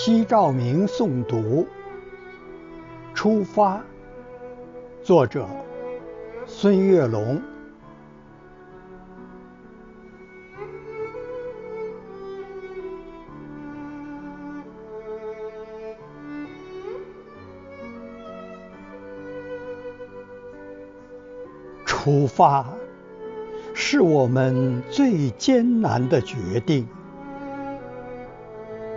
西照明诵读《出发》，作者孙月龙。出发是我们最艰难的决定。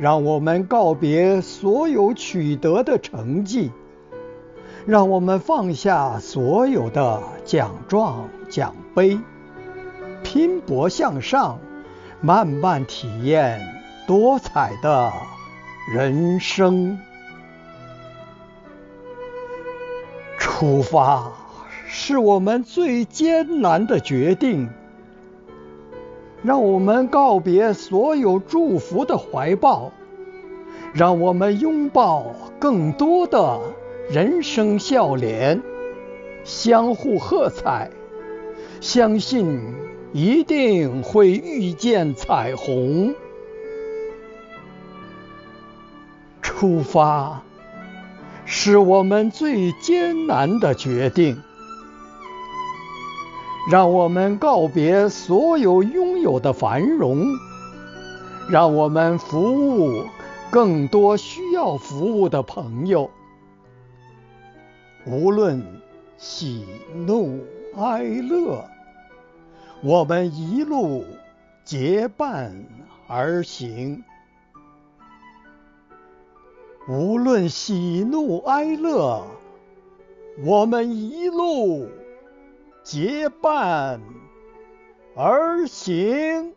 让我们告别所有取得的成绩，让我们放下所有的奖状奖杯，拼搏向上，慢慢体验多彩的人生。出发是我们最艰难的决定。让我们告别所有祝福的怀抱，让我们拥抱更多的人生笑脸，相互喝彩，相信一定会遇见彩虹。出发是我们最艰难的决定。让我们告别所有拥有的繁荣，让我们服务更多需要服务的朋友。无论喜怒哀乐，我们一路结伴而行。无论喜怒哀乐，我们一路。结伴而行。